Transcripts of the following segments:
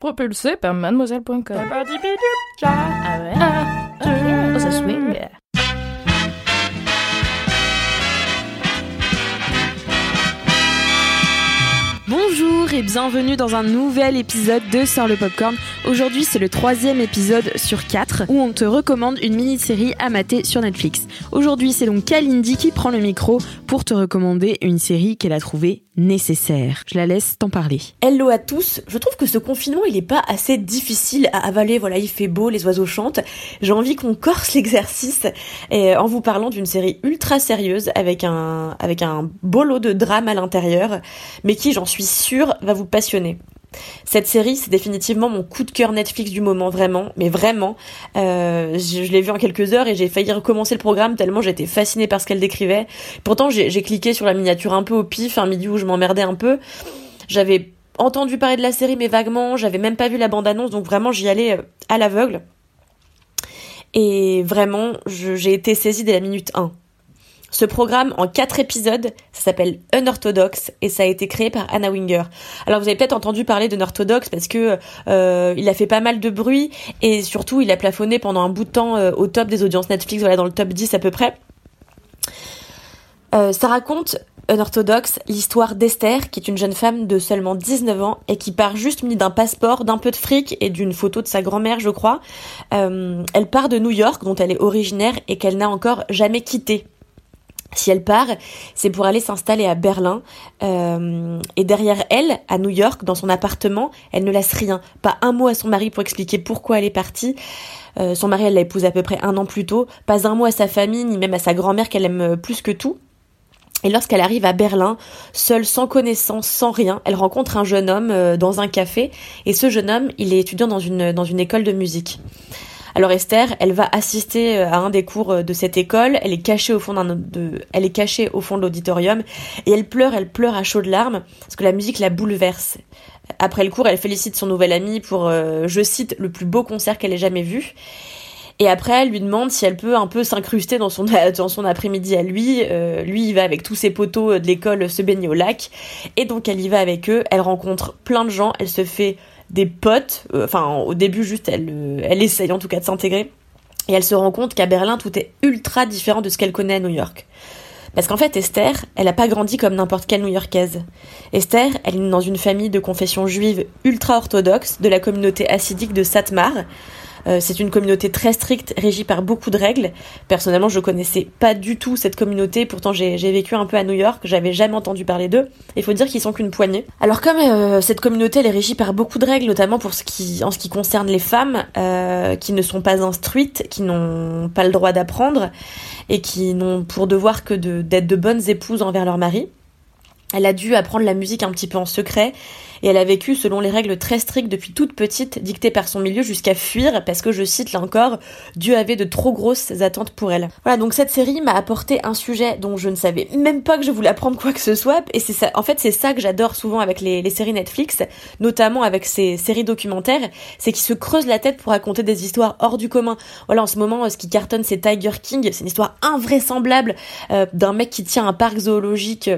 Propulsé par mademoiselle.com. Ah ouais? Ah, oh, ça swing. Bonjour et bienvenue dans un nouvel épisode de Sort le Popcorn. Aujourd'hui, c'est le troisième épisode sur quatre où on te recommande une mini-série à mater sur Netflix. Aujourd'hui, c'est donc Kalindi qui prend le micro pour te recommander une série qu'elle a trouvée nécessaire. Je la laisse t'en parler. Hello à tous. Je trouve que ce confinement, il est pas assez difficile à avaler. Voilà, il fait beau, les oiseaux chantent. J'ai envie qu'on corse l'exercice et en vous parlant d'une série ultra sérieuse avec un avec un beau de drame à l'intérieur, mais qui, j'en suis sûre, va vous passionner. Cette série, c'est définitivement mon coup de cœur Netflix du moment, vraiment, mais vraiment. Euh, je, l'ai vu en quelques heures et j'ai failli recommencer le programme tellement j'étais fascinée par ce qu'elle décrivait. Pourtant, j'ai cliqué sur la miniature un peu au pif, un midi où je m'emmerdais un peu. J'avais entendu parler de la série, mais vaguement, j'avais même pas vu la bande-annonce, donc vraiment j'y allais euh, à l'aveugle. Et vraiment, j'ai été saisie dès la minute 1. Ce programme en quatre épisodes, ça s'appelle Unorthodox et ça a été créé par Anna Winger. Alors vous avez peut-être entendu parler d'Unorthodox parce que euh, il a fait pas mal de bruit et surtout il a plafonné pendant un bout de temps euh, au top des audiences Netflix, voilà dans le top 10 à peu près. Euh, ça raconte Unorthodox l'histoire d'Esther qui est une jeune femme de seulement 19 ans et qui part juste munie d'un passeport, d'un peu de fric et d'une photo de sa grand-mère je crois. Elle part de New York dont elle est originaire et qu'elle n'a encore jamais quitté. Si elle part, c'est pour aller s'installer à Berlin. Euh, et derrière elle, à New York, dans son appartement, elle ne laisse rien. Pas un mot à son mari pour expliquer pourquoi elle est partie. Euh, son mari, elle l'a épousé à peu près un an plus tôt. Pas un mot à sa famille, ni même à sa grand-mère qu'elle aime plus que tout. Et lorsqu'elle arrive à Berlin, seule, sans connaissance, sans rien, elle rencontre un jeune homme euh, dans un café. Et ce jeune homme, il est étudiant dans une, dans une école de musique. Alors Esther, elle va assister euh, à un des cours euh, de cette école. Elle est cachée au fond d'un de, elle est cachée au fond de l'auditorium et elle pleure, elle pleure à chaudes larmes parce que la musique la bouleverse. Après le cours, elle félicite son nouvel ami pour, euh, je cite, le plus beau concert qu'elle ait jamais vu. Et après, elle lui demande si elle peut un peu s'incruster dans son dans son après-midi à lui. Lui, il va avec tous ses potos de l'école se baigner au lac. Et donc, elle y va avec eux. Elle rencontre plein de gens. Elle se fait des potes. Euh, Enfin, au début, juste, elle, euh, elle essaye en tout cas de s'intégrer. Et elle se rend compte qu'à Berlin, tout est ultra différent de ce qu'elle connaît à New York. Parce qu'en fait, Esther, elle n'a pas grandi comme n'importe quelle New-Yorkaise. Esther, elle est dans une famille de confession juive ultra-orthodoxe de la communauté hassidique de Satmar. Euh, c'est une communauté très stricte, régie par beaucoup de règles. Personnellement, je connaissais pas du tout cette communauté, pourtant j'ai vécu un peu à New York, j'avais jamais entendu parler d'eux. Il faut dire qu'ils sont qu'une poignée. Alors comme euh, cette communauté elle est régie par beaucoup de règles, notamment pour ce qui, en ce qui concerne les femmes, euh, qui ne sont pas instruites, qui n'ont pas le droit d'apprendre, et qui n'ont pour devoir que de- d'être de bonnes épouses envers leur mari. Elle a dû apprendre la musique un petit peu en secret et elle a vécu selon les règles très strictes depuis toute petite, dictées par son milieu jusqu'à fuir parce que je cite là encore, Dieu avait de trop grosses attentes pour elle. Voilà, donc cette série m'a apporté un sujet dont je ne savais même pas que je voulais apprendre quoi que ce soit et c'est ça, en fait c'est ça que j'adore souvent avec les, séries Netflix, notamment avec ces séries documentaires, c'est qu'ils se creusent la tête pour raconter des histoires hors du commun. Voilà, en ce moment, ce qui cartonne c'est Tiger King, c'est une histoire invraisemblable euh, d'un mec qui tient un parc zoologique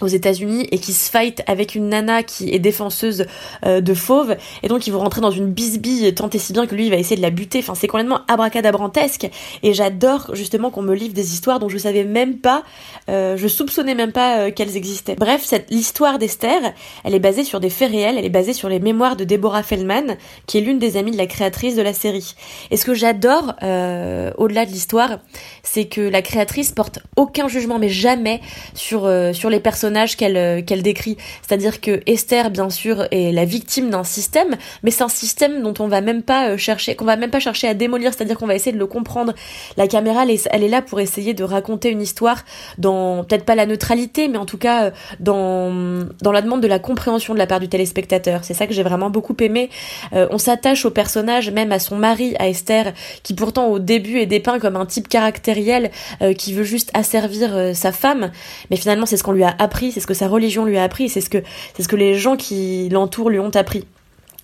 aux États-Unis et qui se fight avec une nana qui est défenseuse euh, de fauves et donc ils vont rentrer dans une bisbille tant et si bien que lui va essayer de la buter. Enfin c'est complètement abracadabrantesque. Et j'adore justement qu'on me livre des histoires dont je savais même pas euh, je soupçonnais même pas euh, qu'elles existaient. Bref cette l'histoire d'Esther elle est basée sur des faits réels. Elle est basée sur les mémoires de Deborah Feldman qui est l'une des amies de la créatrice de la série. Et ce que j'adore euh, au-delà de l'histoire c'est que la créatrice porte aucun jugement mais jamais sur sur les personnages personnage qu'elle qu'elle décrit. C'est-à-dire que Esther, bien sûr, est la victime d'un système, mais c'est un système dont on va même pas chercher, qu'on va même pas chercher à démolir. C'est-à-dire qu'on va essayer de le comprendre. La caméra, elle est, elle est là pour essayer de raconter une histoire dans peut-être pas la neutralité, mais en tout cas dans dans la demande de la compréhension de la part du téléspectateur. C'est ça que j'ai vraiment beaucoup aimé. on s'attache au personnage, même à son mari, à Esther, qui pourtant au début est dépeint comme un type caractériel euh, qui veut juste asservir euh, sa femme, mais finalement c'est ce qu'on lui a appris, c'est ce que sa religion lui a appris, c'est ce que c'est ce que les gens qui l'entourent lui ont appris.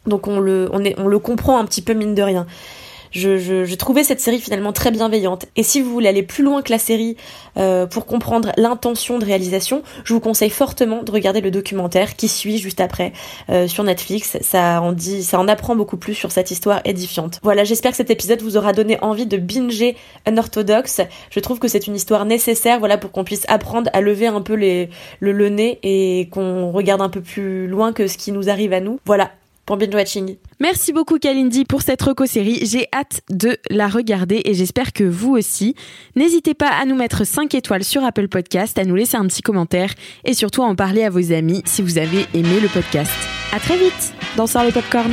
Donc on le on est on le comprend un petit peu mine de rien je, je, je, trouvais cette série finalement très bienveillante. Et si vous voulez aller plus loin que la série euh, pour comprendre l'intention de réalisation, je vous conseille fortement de regarder le documentaire qui suit juste après euh, sur Netflix. Ça en dit, ça en apprend beaucoup plus sur cette histoire édifiante. Voilà, j'espère que cet épisode vous aura donné envie de binger Unorthodox. Je trouve que c'est une histoire nécessaire, voilà, pour qu'on puisse apprendre à lever un peu les, le, le nez et qu'on regarde un peu plus loin que ce qui nous arrive à nous. Voilà, pour watching. Merci beaucoup Kalindi pour cette reco-série. J'ai hâte de la regarder et j'espère que vous aussi. N'hésitez pas à nous mettre 5 étoiles sur Apple Podcast, à nous laisser un petit commentaire et surtout à en parler à vos amis si vous avez aimé le podcast. À très vite dans Sort le Popcorn.